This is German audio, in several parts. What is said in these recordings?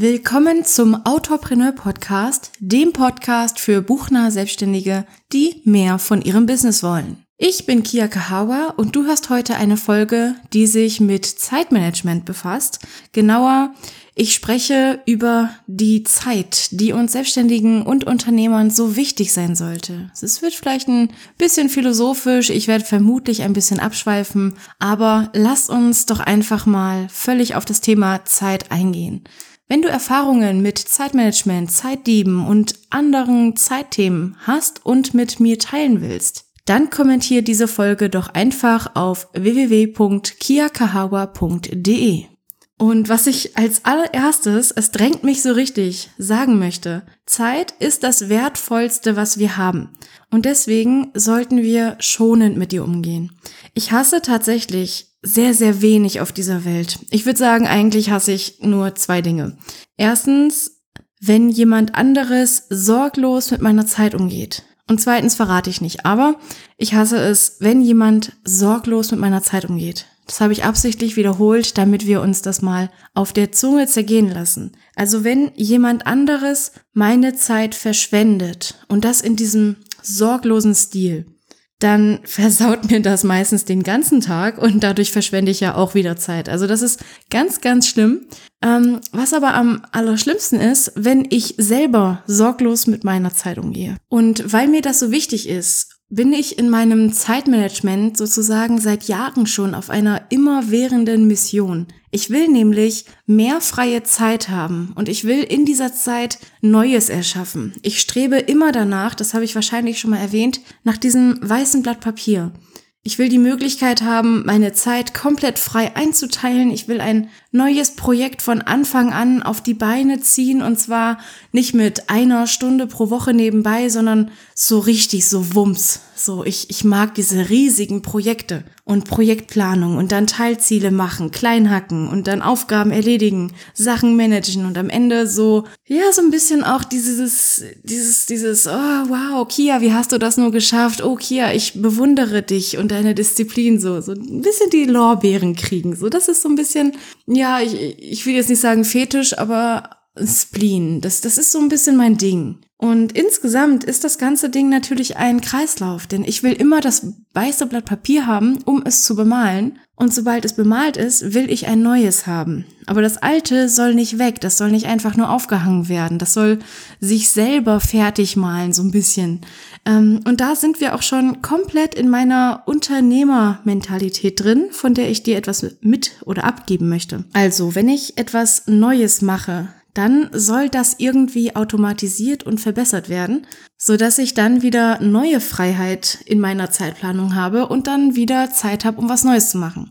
Willkommen zum Autorpreneur Podcast, dem Podcast für buchnahe Selbstständige, die mehr von ihrem Business wollen. Ich bin Kia Kahawa und du hast heute eine Folge, die sich mit Zeitmanagement befasst. Genauer, ich spreche über die Zeit, die uns Selbstständigen und Unternehmern so wichtig sein sollte. Es wird vielleicht ein bisschen philosophisch, ich werde vermutlich ein bisschen abschweifen, aber lass uns doch einfach mal völlig auf das Thema Zeit eingehen. Wenn du Erfahrungen mit Zeitmanagement, Zeitdieben und anderen Zeitthemen hast und mit mir teilen willst, dann kommentier diese Folge doch einfach auf www.kiakahawa.de. Und was ich als allererstes, es drängt mich so richtig, sagen möchte, Zeit ist das Wertvollste, was wir haben. Und deswegen sollten wir schonend mit ihr umgehen. Ich hasse tatsächlich sehr, sehr wenig auf dieser Welt. Ich würde sagen, eigentlich hasse ich nur zwei Dinge. Erstens, wenn jemand anderes sorglos mit meiner Zeit umgeht. Und zweitens verrate ich nicht. Aber ich hasse es, wenn jemand sorglos mit meiner Zeit umgeht. Das habe ich absichtlich wiederholt, damit wir uns das mal auf der Zunge zergehen lassen. Also wenn jemand anderes meine Zeit verschwendet und das in diesem sorglosen Stil, dann versaut mir das meistens den ganzen Tag und dadurch verschwende ich ja auch wieder Zeit. Also das ist ganz, ganz schlimm. Ähm, was aber am allerschlimmsten ist, wenn ich selber sorglos mit meiner Zeit umgehe. Und weil mir das so wichtig ist bin ich in meinem Zeitmanagement sozusagen seit Jahren schon auf einer immerwährenden Mission. Ich will nämlich mehr freie Zeit haben und ich will in dieser Zeit Neues erschaffen. Ich strebe immer danach, das habe ich wahrscheinlich schon mal erwähnt, nach diesem weißen Blatt Papier. Ich will die Möglichkeit haben, meine Zeit komplett frei einzuteilen. Ich will ein neues Projekt von Anfang an auf die Beine ziehen und zwar nicht mit einer Stunde pro Woche nebenbei, sondern so richtig, so Wumms. So, ich, ich mag diese riesigen Projekte und Projektplanung und dann Teilziele machen, kleinhacken und dann Aufgaben erledigen, Sachen managen und am Ende so, ja, so ein bisschen auch dieses, dieses, dieses, oh wow, Kia, wie hast du das nur geschafft? Oh Kia, ich bewundere dich und deine Disziplin so, so ein bisschen die Lorbeeren kriegen. So, das ist so ein bisschen, ja, ich, ich will jetzt nicht sagen Fetisch, aber Spleen. Das, das ist so ein bisschen mein Ding. Und insgesamt ist das ganze Ding natürlich ein Kreislauf, denn ich will immer das weiße Blatt Papier haben, um es zu bemalen. Und sobald es bemalt ist, will ich ein neues haben. Aber das alte soll nicht weg, das soll nicht einfach nur aufgehangen werden, das soll sich selber fertig malen, so ein bisschen. Ähm, und da sind wir auch schon komplett in meiner Unternehmermentalität drin, von der ich dir etwas mit oder abgeben möchte. Also, wenn ich etwas Neues mache, dann soll das irgendwie automatisiert und verbessert werden, so dass ich dann wieder neue Freiheit in meiner Zeitplanung habe und dann wieder Zeit habe, um was Neues zu machen.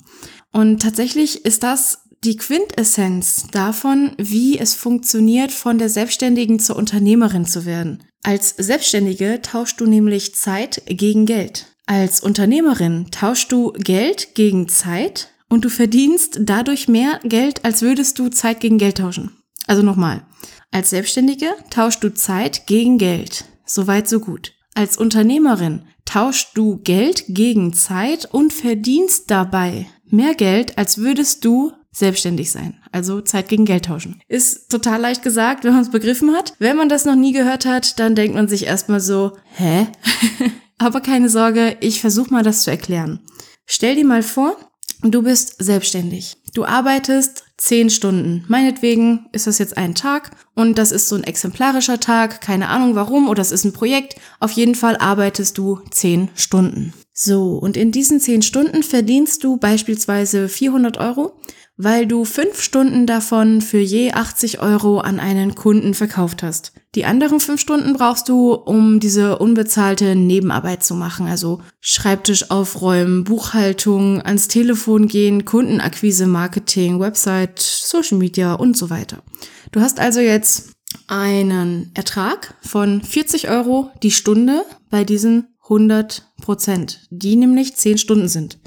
Und tatsächlich ist das die Quintessenz davon, wie es funktioniert, von der Selbstständigen zur Unternehmerin zu werden. Als Selbstständige tauschst du nämlich Zeit gegen Geld. Als Unternehmerin tauschst du Geld gegen Zeit und du verdienst dadurch mehr Geld, als würdest du Zeit gegen Geld tauschen. Also nochmal. Als Selbstständige tauschst du Zeit gegen Geld. Soweit, so gut. Als Unternehmerin tauschst du Geld gegen Zeit und verdienst dabei mehr Geld, als würdest du selbstständig sein. Also Zeit gegen Geld tauschen. Ist total leicht gesagt, wenn man es begriffen hat. Wenn man das noch nie gehört hat, dann denkt man sich erstmal so, hä? Aber keine Sorge, ich versuche mal das zu erklären. Stell dir mal vor, du bist selbstständig. Du arbeitest zehn Stunden. Meinetwegen ist das jetzt ein Tag und das ist so ein exemplarischer Tag, keine Ahnung warum oder es ist ein Projekt. Auf jeden Fall arbeitest du zehn Stunden. So, und in diesen zehn Stunden verdienst du beispielsweise 400 Euro weil du fünf Stunden davon für je 80 Euro an einen Kunden verkauft hast. Die anderen fünf Stunden brauchst du, um diese unbezahlte Nebenarbeit zu machen, also Schreibtisch aufräumen, Buchhaltung, ans Telefon gehen, Kundenakquise, Marketing, Website, Social Media und so weiter. Du hast also jetzt einen Ertrag von 40 Euro die Stunde bei diesen 100 Prozent, die nämlich 10 Stunden sind.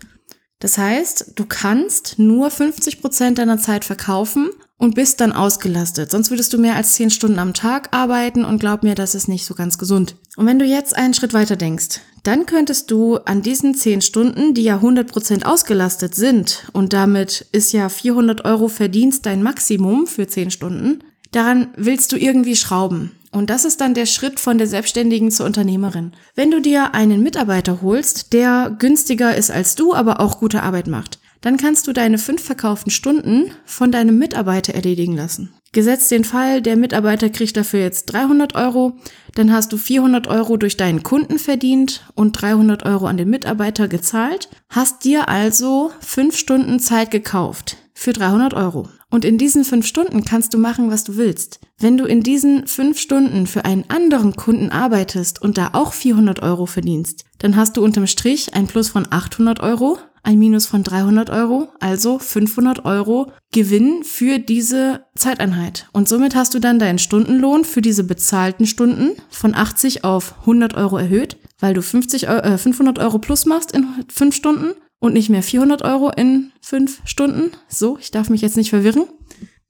Das heißt, du kannst nur 50 Prozent deiner Zeit verkaufen und bist dann ausgelastet. Sonst würdest du mehr als 10 Stunden am Tag arbeiten und glaub mir, das ist nicht so ganz gesund. Und wenn du jetzt einen Schritt weiter denkst, dann könntest du an diesen 10 Stunden, die ja 100 Prozent ausgelastet sind und damit ist ja 400 Euro Verdienst dein Maximum für 10 Stunden, Daran willst du irgendwie schrauben. Und das ist dann der Schritt von der Selbstständigen zur Unternehmerin. Wenn du dir einen Mitarbeiter holst, der günstiger ist als du, aber auch gute Arbeit macht, dann kannst du deine fünf verkauften Stunden von deinem Mitarbeiter erledigen lassen. Gesetzt den Fall, der Mitarbeiter kriegt dafür jetzt 300 Euro, dann hast du 400 Euro durch deinen Kunden verdient und 300 Euro an den Mitarbeiter gezahlt, hast dir also fünf Stunden Zeit gekauft für 300 Euro. Und in diesen fünf Stunden kannst du machen, was du willst. Wenn du in diesen fünf Stunden für einen anderen Kunden arbeitest und da auch 400 Euro verdienst, dann hast du unterm Strich ein Plus von 800 Euro, ein Minus von 300 Euro, also 500 Euro Gewinn für diese Zeiteinheit. Und somit hast du dann deinen Stundenlohn für diese bezahlten Stunden von 80 auf 100 Euro erhöht, weil du 50, äh, 500 Euro plus machst in fünf Stunden und nicht mehr 400 Euro in fünf Stunden. So, ich darf mich jetzt nicht verwirren.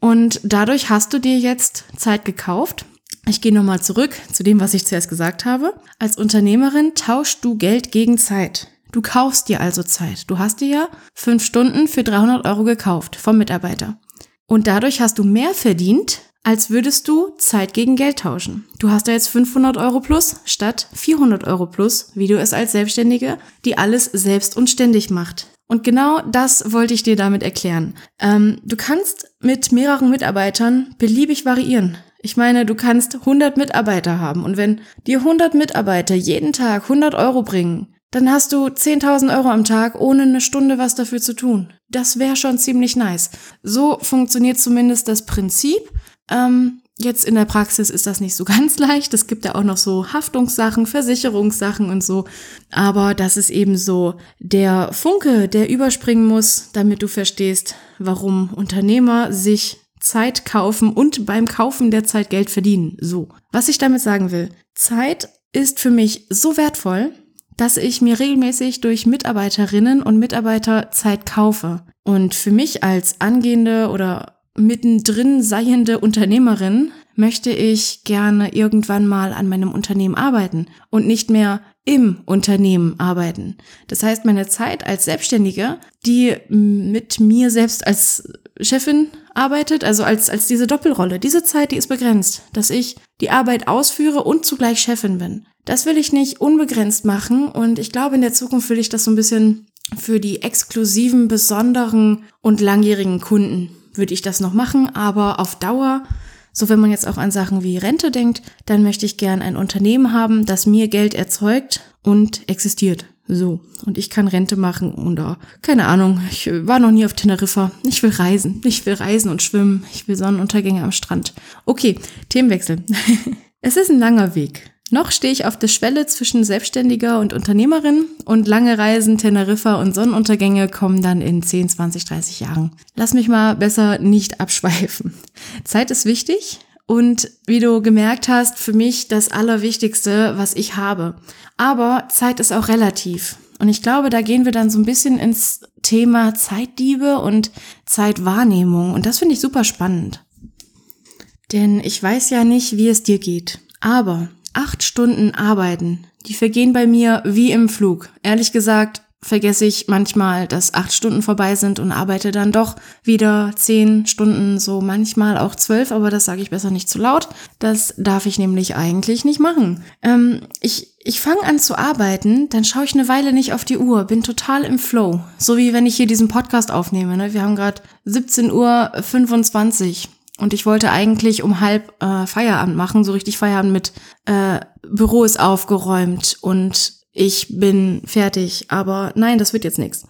Und dadurch hast du dir jetzt Zeit gekauft. Ich gehe nochmal zurück zu dem, was ich zuerst gesagt habe. Als Unternehmerin tauschst du Geld gegen Zeit. Du kaufst dir also Zeit. Du hast dir ja fünf Stunden für 300 Euro gekauft vom Mitarbeiter. Und dadurch hast du mehr verdient, als würdest du Zeit gegen Geld tauschen. Du hast da jetzt 500 Euro plus statt 400 Euro plus, wie du es als Selbstständige, die alles selbst und ständig macht. Und genau das wollte ich dir damit erklären. Ähm, du kannst mit mehreren Mitarbeitern beliebig variieren. Ich meine, du kannst 100 Mitarbeiter haben und wenn dir 100 Mitarbeiter jeden Tag 100 Euro bringen, dann hast du 10.000 Euro am Tag, ohne eine Stunde was dafür zu tun. Das wäre schon ziemlich nice. So funktioniert zumindest das Prinzip. Ähm, jetzt in der Praxis ist das nicht so ganz leicht. Es gibt ja auch noch so Haftungssachen, Versicherungssachen und so. Aber das ist eben so der Funke, der überspringen muss, damit du verstehst, warum Unternehmer sich Zeit kaufen und beim Kaufen der Zeit Geld verdienen. So. Was ich damit sagen will. Zeit ist für mich so wertvoll, dass ich mir regelmäßig durch Mitarbeiterinnen und Mitarbeiter Zeit kaufe. Und für mich als angehende oder mittendrin seiende Unternehmerin möchte ich gerne irgendwann mal an meinem Unternehmen arbeiten und nicht mehr im Unternehmen arbeiten. Das heißt, meine Zeit als Selbstständige, die mit mir selbst als Chefin arbeitet, also als, als diese Doppelrolle, diese Zeit, die ist begrenzt, dass ich die Arbeit ausführe und zugleich Chefin bin. Das will ich nicht unbegrenzt machen und ich glaube, in der Zukunft will ich das so ein bisschen für die exklusiven, besonderen und langjährigen Kunden würde ich das noch machen, aber auf Dauer, so wenn man jetzt auch an Sachen wie Rente denkt, dann möchte ich gern ein Unternehmen haben, das mir Geld erzeugt und existiert. So. Und ich kann Rente machen oder, keine Ahnung, ich war noch nie auf Teneriffa. Ich will reisen. Ich will reisen und schwimmen. Ich will Sonnenuntergänge am Strand. Okay, Themenwechsel. es ist ein langer Weg. Noch stehe ich auf der Schwelle zwischen Selbstständiger und Unternehmerin und lange Reisen, Teneriffa und Sonnenuntergänge kommen dann in 10, 20, 30 Jahren. Lass mich mal besser nicht abschweifen. Zeit ist wichtig und wie du gemerkt hast, für mich das Allerwichtigste, was ich habe. Aber Zeit ist auch relativ. Und ich glaube, da gehen wir dann so ein bisschen ins Thema Zeitdiebe und Zeitwahrnehmung. Und das finde ich super spannend. Denn ich weiß ja nicht, wie es dir geht. Aber acht Stunden arbeiten, die vergehen bei mir wie im Flug. Ehrlich gesagt vergesse ich manchmal, dass acht Stunden vorbei sind und arbeite dann doch wieder zehn Stunden, so manchmal auch zwölf, aber das sage ich besser nicht zu laut. Das darf ich nämlich eigentlich nicht machen. Ähm, ich ich fange an zu arbeiten, dann schaue ich eine Weile nicht auf die Uhr, bin total im Flow. So wie wenn ich hier diesen Podcast aufnehme. Ne? Wir haben gerade 17.25 Uhr. Und ich wollte eigentlich um halb äh, Feierabend machen, so richtig Feierabend mit äh, Büro ist aufgeräumt und ich bin fertig. Aber nein, das wird jetzt nichts.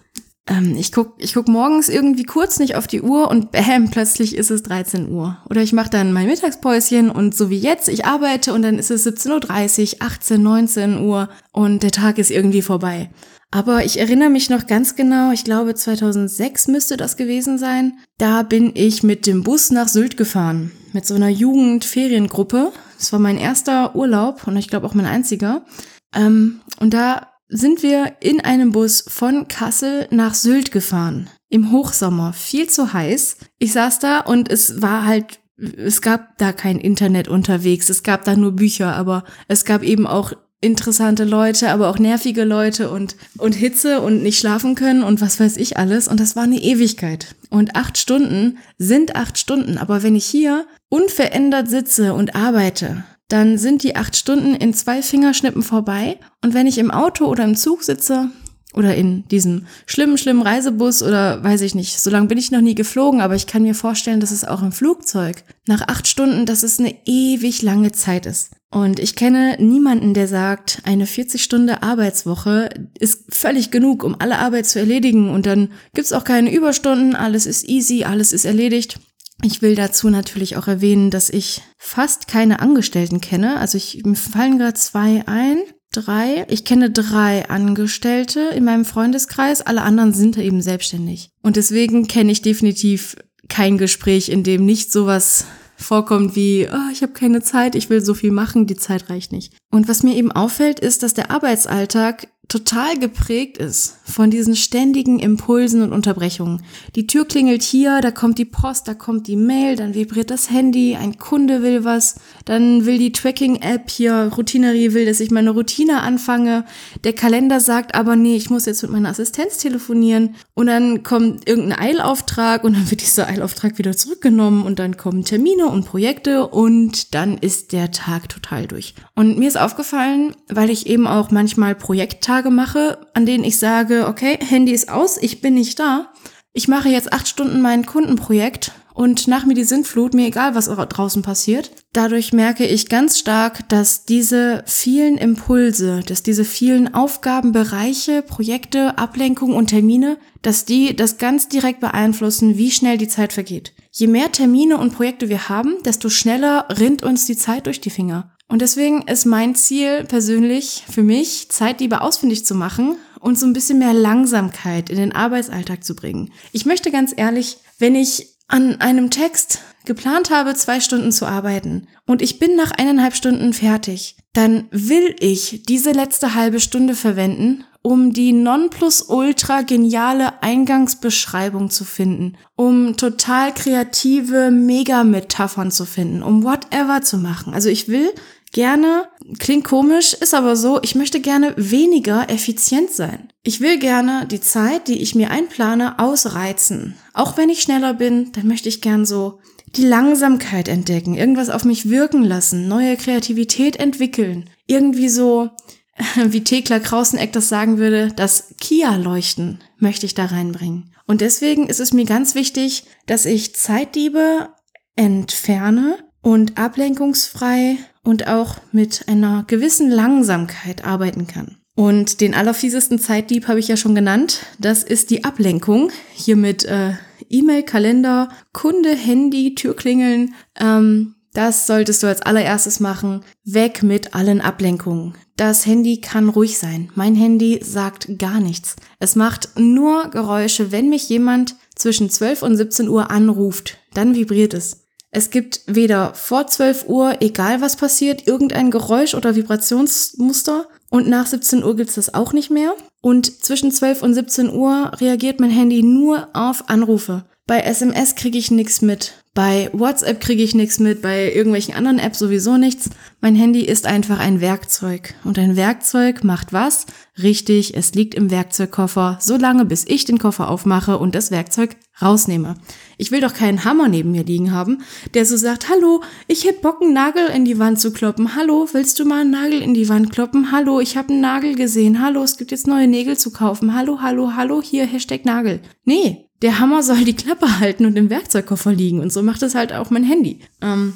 Ähm, ich guck, ich guck morgens irgendwie kurz nicht auf die Uhr und bäm, plötzlich ist es 13 Uhr. Oder ich mache dann mein Mittagspäuschen und so wie jetzt, ich arbeite und dann ist es 17.30 Uhr, 18, 19 Uhr und der Tag ist irgendwie vorbei. Aber ich erinnere mich noch ganz genau, ich glaube 2006 müsste das gewesen sein. Da bin ich mit dem Bus nach Sylt gefahren. Mit so einer Jugendferiengruppe. Das war mein erster Urlaub und ich glaube auch mein einziger. Ähm, und da sind wir in einem Bus von Kassel nach Sylt gefahren. Im Hochsommer. Viel zu heiß. Ich saß da und es war halt es gab da kein Internet unterwegs, es gab da nur Bücher, aber es gab eben auch interessante Leute, aber auch nervige Leute und, und Hitze und nicht schlafen können und was weiß ich alles. Und das war eine Ewigkeit. Und acht Stunden sind acht Stunden. Aber wenn ich hier unverändert sitze und arbeite, dann sind die acht Stunden in zwei Fingerschnippen vorbei. Und wenn ich im Auto oder im Zug sitze, oder in diesem schlimmen, schlimmen Reisebus oder weiß ich nicht. So lange bin ich noch nie geflogen, aber ich kann mir vorstellen, dass es auch im Flugzeug nach acht Stunden, dass es eine ewig lange Zeit ist. Und ich kenne niemanden, der sagt, eine 40-Stunde Arbeitswoche ist völlig genug, um alle Arbeit zu erledigen und dann gibt's auch keine Überstunden, alles ist easy, alles ist erledigt. Ich will dazu natürlich auch erwähnen, dass ich fast keine Angestellten kenne. Also ich, mir fallen gerade zwei ein drei. Ich kenne drei Angestellte in meinem Freundeskreis. Alle anderen sind eben selbstständig. Und deswegen kenne ich definitiv kein Gespräch, in dem nicht sowas vorkommt wie, oh, ich habe keine Zeit, ich will so viel machen, die Zeit reicht nicht. Und was mir eben auffällt, ist, dass der Arbeitsalltag total geprägt ist von diesen ständigen Impulsen und Unterbrechungen. Die Tür klingelt hier, da kommt die Post, da kommt die Mail, dann vibriert das Handy, ein Kunde will was, dann will die Tracking-App hier, Routinerie will, dass ich meine Routine anfange. Der Kalender sagt aber, nee, ich muss jetzt mit meiner Assistenz telefonieren. Und dann kommt irgendein Eilauftrag und dann wird dieser Eilauftrag wieder zurückgenommen und dann kommen Termine und Projekte und dann ist der Tag total durch. Und mir ist aufgefallen, weil ich eben auch manchmal Projekttage Tage mache, an denen ich sage, okay, Handy ist aus, ich bin nicht da. Ich mache jetzt acht Stunden mein Kundenprojekt und nach mir die Sintflut, mir egal, was draußen passiert. Dadurch merke ich ganz stark, dass diese vielen Impulse, dass diese vielen Aufgabenbereiche, Projekte, Ablenkungen und Termine, dass die das ganz direkt beeinflussen, wie schnell die Zeit vergeht. Je mehr Termine und Projekte wir haben, desto schneller rinnt uns die Zeit durch die Finger. Und deswegen ist mein Ziel persönlich für mich, Zeit lieber ausfindig zu machen und so ein bisschen mehr Langsamkeit in den Arbeitsalltag zu bringen. Ich möchte ganz ehrlich, wenn ich an einem Text geplant habe, zwei Stunden zu arbeiten und ich bin nach eineinhalb Stunden fertig, dann will ich diese letzte halbe Stunde verwenden, um die nonplusultra geniale Eingangsbeschreibung zu finden, um total kreative Megametaphern zu finden, um whatever zu machen. Also ich will gerne, klingt komisch, ist aber so, ich möchte gerne weniger effizient sein. Ich will gerne die Zeit, die ich mir einplane, ausreizen. Auch wenn ich schneller bin, dann möchte ich gern so die Langsamkeit entdecken, irgendwas auf mich wirken lassen, neue Kreativität entwickeln. Irgendwie so, wie Thekla Krauseneck das sagen würde, das Kia-Leuchten möchte ich da reinbringen. Und deswegen ist es mir ganz wichtig, dass ich Zeitdiebe entferne und ablenkungsfrei und auch mit einer gewissen Langsamkeit arbeiten kann. Und den allerfiesesten Zeitdieb habe ich ja schon genannt. Das ist die Ablenkung. Hier mit äh, E-Mail, Kalender, Kunde, Handy, Türklingeln. Ähm, das solltest du als allererstes machen. Weg mit allen Ablenkungen. Das Handy kann ruhig sein. Mein Handy sagt gar nichts. Es macht nur Geräusche, wenn mich jemand zwischen 12 und 17 Uhr anruft. Dann vibriert es. Es gibt weder vor 12 Uhr, egal was passiert, irgendein Geräusch oder Vibrationsmuster. Und nach 17 Uhr gibt's das auch nicht mehr. Und zwischen 12 und 17 Uhr reagiert mein Handy nur auf Anrufe. Bei SMS kriege ich nichts mit. Bei WhatsApp kriege ich nichts mit, bei irgendwelchen anderen Apps sowieso nichts. Mein Handy ist einfach ein Werkzeug. Und ein Werkzeug macht was? Richtig, es liegt im Werkzeugkoffer, so lange bis ich den Koffer aufmache und das Werkzeug rausnehme. Ich will doch keinen Hammer neben mir liegen haben, der so sagt, hallo, ich hätte Bock, einen Nagel in die Wand zu kloppen. Hallo, willst du mal einen Nagel in die Wand kloppen? Hallo, ich habe einen Nagel gesehen. Hallo, es gibt jetzt neue Nägel zu kaufen. Hallo, hallo, hallo, hier, Hashtag Nagel. Nee, der Hammer soll die Klappe halten und im Werkzeugkoffer liegen. Und so macht es halt auch mein Handy. Ähm,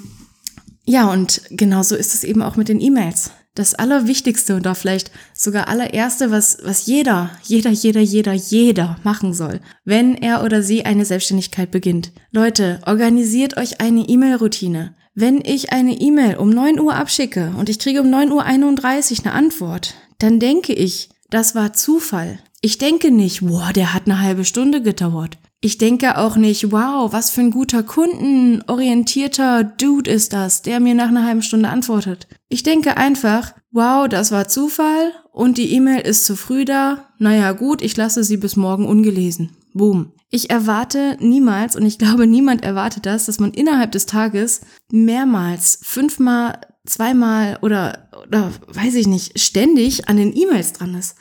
ja, und genauso ist es eben auch mit den E-Mails. Das Allerwichtigste und da vielleicht sogar allererste, was, was jeder, jeder, jeder, jeder, jeder machen soll, wenn er oder sie eine Selbstständigkeit beginnt. Leute, organisiert euch eine E-Mail-Routine. Wenn ich eine E-Mail um 9 Uhr abschicke und ich kriege um 9.31 Uhr eine Antwort, dann denke ich, das war Zufall. Ich denke nicht, wow, der hat eine halbe Stunde gedauert. Ich denke auch nicht, wow, was für ein guter kundenorientierter Dude ist das, der mir nach einer halben Stunde antwortet. Ich denke einfach, wow, das war Zufall und die E-Mail ist zu früh da. Naja, gut, ich lasse sie bis morgen ungelesen. Boom. Ich erwarte niemals, und ich glaube, niemand erwartet das, dass man innerhalb des Tages mehrmals, fünfmal, zweimal oder oder weiß ich nicht, ständig an den E-Mails dran ist.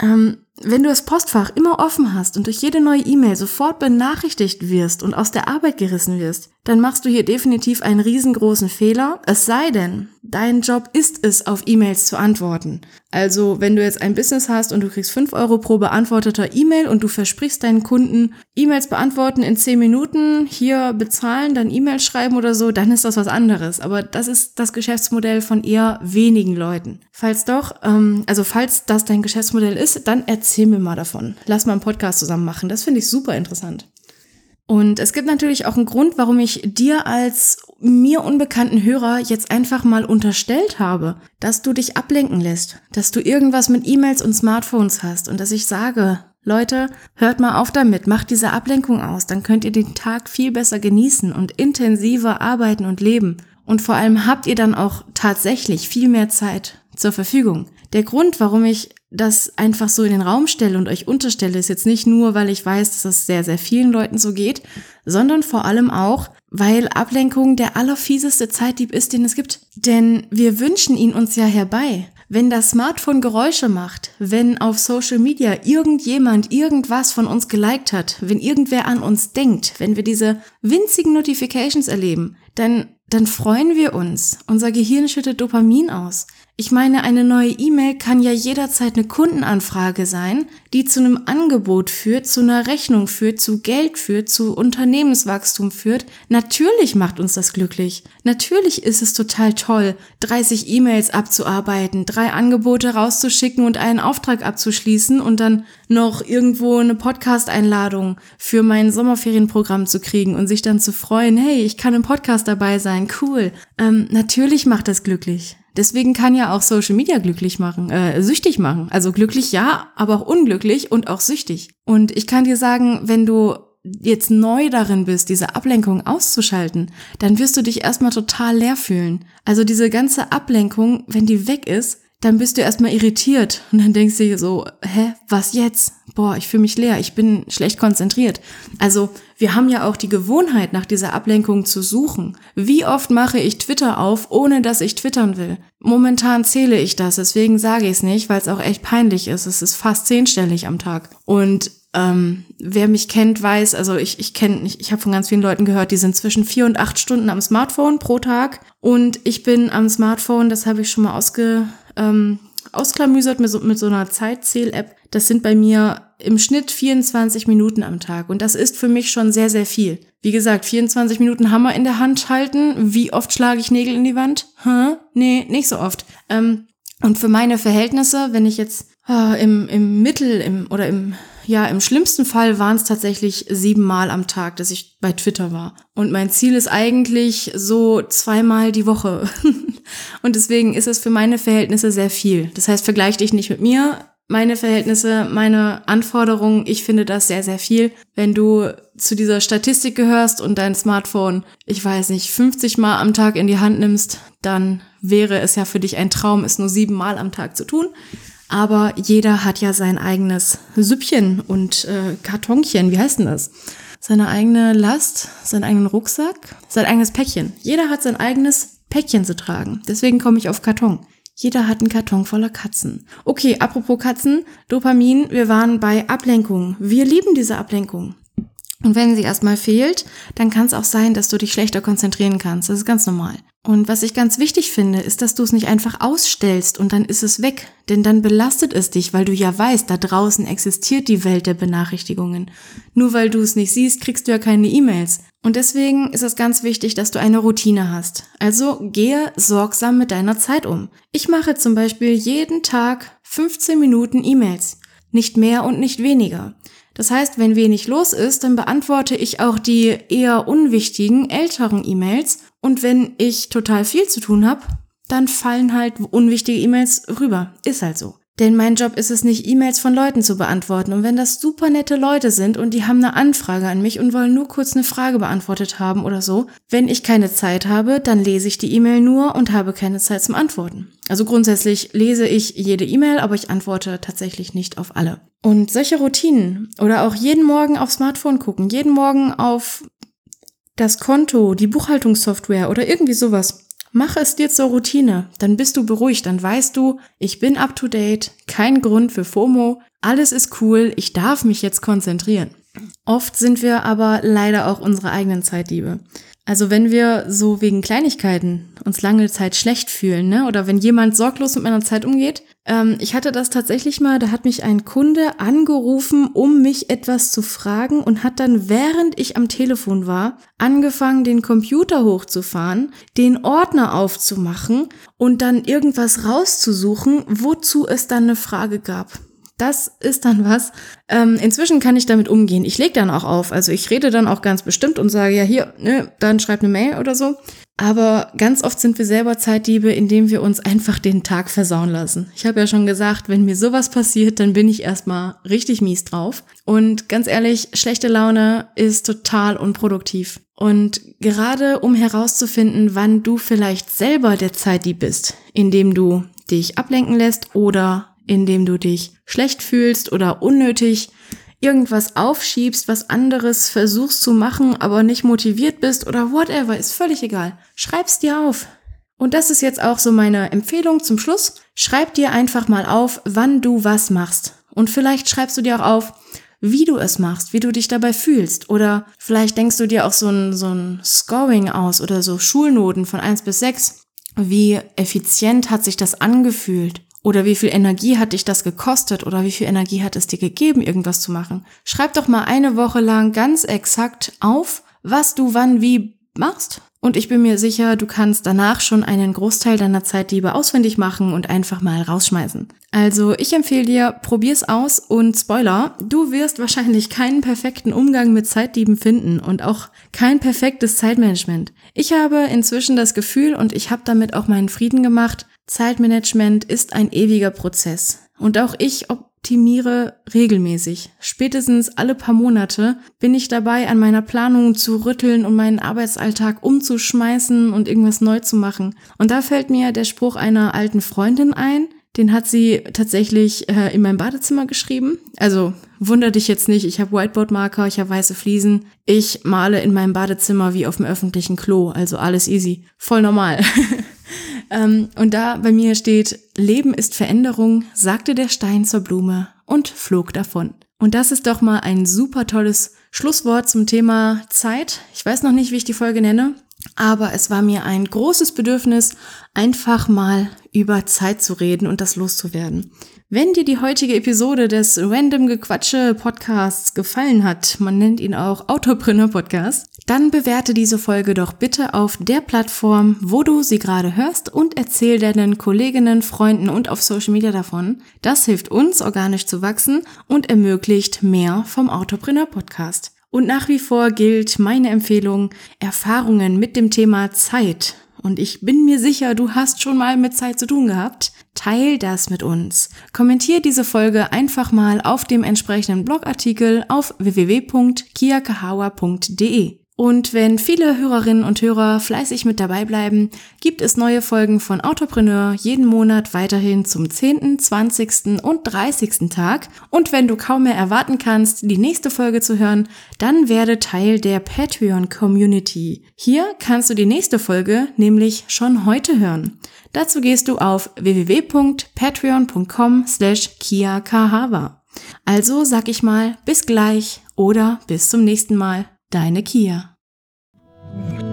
Ähm, wenn du das Postfach immer offen hast und durch jede neue E-Mail sofort benachrichtigt wirst und aus der Arbeit gerissen wirst, dann machst du hier definitiv einen riesengroßen Fehler. Es sei denn, dein Job ist es, auf E-Mails zu antworten. Also, wenn du jetzt ein Business hast und du kriegst fünf Euro pro beantworteter E-Mail und du versprichst deinen Kunden, E-Mails beantworten in zehn Minuten, hier bezahlen, dann E-Mail schreiben oder so, dann ist das was anderes. Aber das ist das Geschäftsmodell von eher wenigen Leuten. Falls doch, ähm, also falls das dein Geschäftsmodell ist, dann erzähl mir mal davon. Lass mal einen Podcast zusammen machen. Das finde ich super interessant. Und es gibt natürlich auch einen Grund, warum ich dir als mir unbekannten Hörer jetzt einfach mal unterstellt habe, dass du dich ablenken lässt, dass du irgendwas mit E-Mails und Smartphones hast und dass ich sage, Leute, hört mal auf damit, macht diese Ablenkung aus, dann könnt ihr den Tag viel besser genießen und intensiver arbeiten und leben. Und vor allem habt ihr dann auch tatsächlich viel mehr Zeit zur Verfügung. Der Grund, warum ich das einfach so in den Raum stelle und euch unterstelle, ist jetzt nicht nur, weil ich weiß, dass es sehr, sehr vielen Leuten so geht, sondern vor allem auch, weil Ablenkung der allerfieseste Zeitdieb ist, den es gibt. Denn wir wünschen ihn uns ja herbei. Wenn das Smartphone Geräusche macht, wenn auf Social Media irgendjemand irgendwas von uns geliked hat, wenn irgendwer an uns denkt, wenn wir diese winzigen Notifications erleben, dann, dann freuen wir uns. Unser Gehirn schüttet Dopamin aus. Ich meine, eine neue E-Mail kann ja jederzeit eine Kundenanfrage sein, die zu einem Angebot führt, zu einer Rechnung führt, zu Geld führt, zu Unternehmenswachstum führt. Natürlich macht uns das glücklich. Natürlich ist es total toll, 30 E-Mails abzuarbeiten, drei Angebote rauszuschicken und einen Auftrag abzuschließen und dann noch irgendwo eine Podcast-Einladung für mein Sommerferienprogramm zu kriegen und sich dann zu freuen, hey, ich kann im Podcast dabei sein, cool. Ähm, natürlich macht das glücklich. Deswegen kann ja auch Social Media glücklich machen, äh, süchtig machen. Also glücklich ja, aber auch unglücklich und auch süchtig. Und ich kann dir sagen, wenn du jetzt neu darin bist, diese Ablenkung auszuschalten, dann wirst du dich erstmal total leer fühlen. Also diese ganze Ablenkung, wenn die weg ist, dann bist du erstmal irritiert und dann denkst du dir so, hä, was jetzt? Boah, ich fühle mich leer, ich bin schlecht konzentriert. Also wir haben ja auch die Gewohnheit, nach dieser Ablenkung zu suchen. Wie oft mache ich Twitter auf, ohne dass ich twittern will? Momentan zähle ich das, deswegen sage ich es nicht, weil es auch echt peinlich ist. Es ist fast zehnstellig am Tag. Und ähm, wer mich kennt, weiß, also ich, ich kenne, ich, ich habe von ganz vielen Leuten gehört, die sind zwischen vier und acht Stunden am Smartphone pro Tag. Und ich bin am Smartphone, das habe ich schon mal ausge, ähm, ausklamüsert mit so, mit so einer Zeitzähl-App. Das sind bei mir im Schnitt 24 Minuten am Tag. Und das ist für mich schon sehr, sehr viel. Wie gesagt, 24 Minuten Hammer in der Hand halten. Wie oft schlage ich Nägel in die Wand? Hä? Nee, nicht so oft. Ähm, und für meine Verhältnisse, wenn ich jetzt äh, im, im Mittel im, oder im ja, im schlimmsten Fall waren es tatsächlich siebenmal am Tag, dass ich bei Twitter war. Und mein Ziel ist eigentlich so zweimal die Woche. und deswegen ist es für meine Verhältnisse sehr viel. Das heißt, vergleich dich nicht mit mir. Meine Verhältnisse, meine Anforderungen, ich finde das sehr, sehr viel. Wenn du zu dieser Statistik gehörst und dein Smartphone, ich weiß nicht, 50 Mal am Tag in die Hand nimmst, dann wäre es ja für dich ein Traum, es nur sieben Mal am Tag zu tun. Aber jeder hat ja sein eigenes Süppchen und äh, Kartonchen, wie heißt denn das? Seine eigene Last, seinen eigenen Rucksack, sein eigenes Päckchen. Jeder hat sein eigenes Päckchen zu tragen. Deswegen komme ich auf Karton. Jeder hat einen Karton voller Katzen. Okay, apropos Katzen, Dopamin, wir waren bei Ablenkung. Wir lieben diese Ablenkung. Und wenn sie erstmal fehlt, dann kann es auch sein, dass du dich schlechter konzentrieren kannst. Das ist ganz normal. Und was ich ganz wichtig finde, ist, dass du es nicht einfach ausstellst und dann ist es weg. Denn dann belastet es dich, weil du ja weißt, da draußen existiert die Welt der Benachrichtigungen. Nur weil du es nicht siehst, kriegst du ja keine E-Mails. Und deswegen ist es ganz wichtig, dass du eine Routine hast. Also gehe sorgsam mit deiner Zeit um. Ich mache zum Beispiel jeden Tag 15 Minuten E-Mails. Nicht mehr und nicht weniger. Das heißt, wenn wenig los ist, dann beantworte ich auch die eher unwichtigen, älteren E-Mails. Und wenn ich total viel zu tun habe, dann fallen halt unwichtige E-Mails rüber. Ist halt so. Denn mein Job ist es nicht, E-Mails von Leuten zu beantworten. Und wenn das super nette Leute sind und die haben eine Anfrage an mich und wollen nur kurz eine Frage beantwortet haben oder so, wenn ich keine Zeit habe, dann lese ich die E-Mail nur und habe keine Zeit zum Antworten. Also grundsätzlich lese ich jede E-Mail, aber ich antworte tatsächlich nicht auf alle. Und solche Routinen oder auch jeden Morgen aufs Smartphone gucken, jeden Morgen auf das Konto, die Buchhaltungssoftware oder irgendwie sowas Mach es dir zur Routine, dann bist du beruhigt, dann weißt du, ich bin up to date, kein Grund für FOMO, alles ist cool, ich darf mich jetzt konzentrieren. Oft sind wir aber leider auch unsere eigenen Zeitliebe. Also wenn wir so wegen Kleinigkeiten uns lange Zeit schlecht fühlen, ne? oder wenn jemand sorglos mit meiner Zeit umgeht. Ähm, ich hatte das tatsächlich mal, da hat mich ein Kunde angerufen, um mich etwas zu fragen und hat dann, während ich am Telefon war, angefangen, den Computer hochzufahren, den Ordner aufzumachen und dann irgendwas rauszusuchen, wozu es dann eine Frage gab. Das ist dann was. Ähm, inzwischen kann ich damit umgehen. Ich lege dann auch auf. Also ich rede dann auch ganz bestimmt und sage, ja, hier, ne, dann schreib eine Mail oder so. Aber ganz oft sind wir selber Zeitdiebe, indem wir uns einfach den Tag versauen lassen. Ich habe ja schon gesagt, wenn mir sowas passiert, dann bin ich erstmal richtig mies drauf. Und ganz ehrlich, schlechte Laune ist total unproduktiv. Und gerade um herauszufinden, wann du vielleicht selber der Zeitdieb bist, indem du dich ablenken lässt oder indem du dich schlecht fühlst oder unnötig irgendwas aufschiebst, was anderes versuchst zu machen, aber nicht motiviert bist oder whatever, ist völlig egal. Schreib's dir auf. Und das ist jetzt auch so meine Empfehlung zum Schluss. Schreib dir einfach mal auf, wann du was machst. Und vielleicht schreibst du dir auch auf, wie du es machst, wie du dich dabei fühlst. Oder vielleicht denkst du dir auch so ein, so ein Scoring aus oder so Schulnoten von eins bis sechs. Wie effizient hat sich das angefühlt? Oder wie viel Energie hat dich das gekostet? Oder wie viel Energie hat es dir gegeben, irgendwas zu machen? Schreib doch mal eine Woche lang ganz exakt auf, was du wann wie machst. Und ich bin mir sicher, du kannst danach schon einen Großteil deiner Zeit lieber auswendig machen und einfach mal rausschmeißen. Also ich empfehle dir, probier's aus und Spoiler, du wirst wahrscheinlich keinen perfekten Umgang mit Zeitdieben finden und auch kein perfektes Zeitmanagement. Ich habe inzwischen das Gefühl und ich habe damit auch meinen Frieden gemacht, Zeitmanagement ist ein ewiger Prozess. Und auch ich optimiere regelmäßig. Spätestens alle paar Monate bin ich dabei, an meiner Planung zu rütteln und meinen Arbeitsalltag umzuschmeißen und irgendwas neu zu machen. Und da fällt mir der Spruch einer alten Freundin ein. Den hat sie tatsächlich äh, in meinem Badezimmer geschrieben. Also wunder dich jetzt nicht, ich habe Whiteboard-Marker, ich habe weiße Fliesen. Ich male in meinem Badezimmer wie auf dem öffentlichen Klo, also alles easy. Voll normal. Ähm, und da bei mir steht, Leben ist Veränderung, sagte der Stein zur Blume und flog davon. Und das ist doch mal ein super tolles Schlusswort zum Thema Zeit. Ich weiß noch nicht, wie ich die Folge nenne, aber es war mir ein großes Bedürfnis, einfach mal über Zeit zu reden und das loszuwerden. Wenn dir die heutige Episode des Random Gequatsche Podcasts gefallen hat, man nennt ihn auch Autopreneur Podcast, dann bewerte diese Folge doch bitte auf der Plattform, wo du sie gerade hörst und erzähl deinen Kolleginnen, Freunden und auf Social Media davon. Das hilft uns, organisch zu wachsen und ermöglicht mehr vom Autopreneur Podcast. Und nach wie vor gilt meine Empfehlung, Erfahrungen mit dem Thema Zeit und ich bin mir sicher, du hast schon mal mit Zeit zu tun gehabt, teil das mit uns. Kommentier diese Folge einfach mal auf dem entsprechenden Blogartikel auf www.kiakahawa.de. Und wenn viele Hörerinnen und Hörer fleißig mit dabei bleiben, gibt es neue Folgen von Autopreneur jeden Monat weiterhin zum 10., 20. und 30. Tag. Und wenn du kaum mehr erwarten kannst, die nächste Folge zu hören, dann werde Teil der Patreon Community. Hier kannst du die nächste Folge nämlich schon heute hören. Dazu gehst du auf www.patreon.com slash kiakahawa. Also sag ich mal bis gleich oder bis zum nächsten Mal. Deine Kia. Thank you.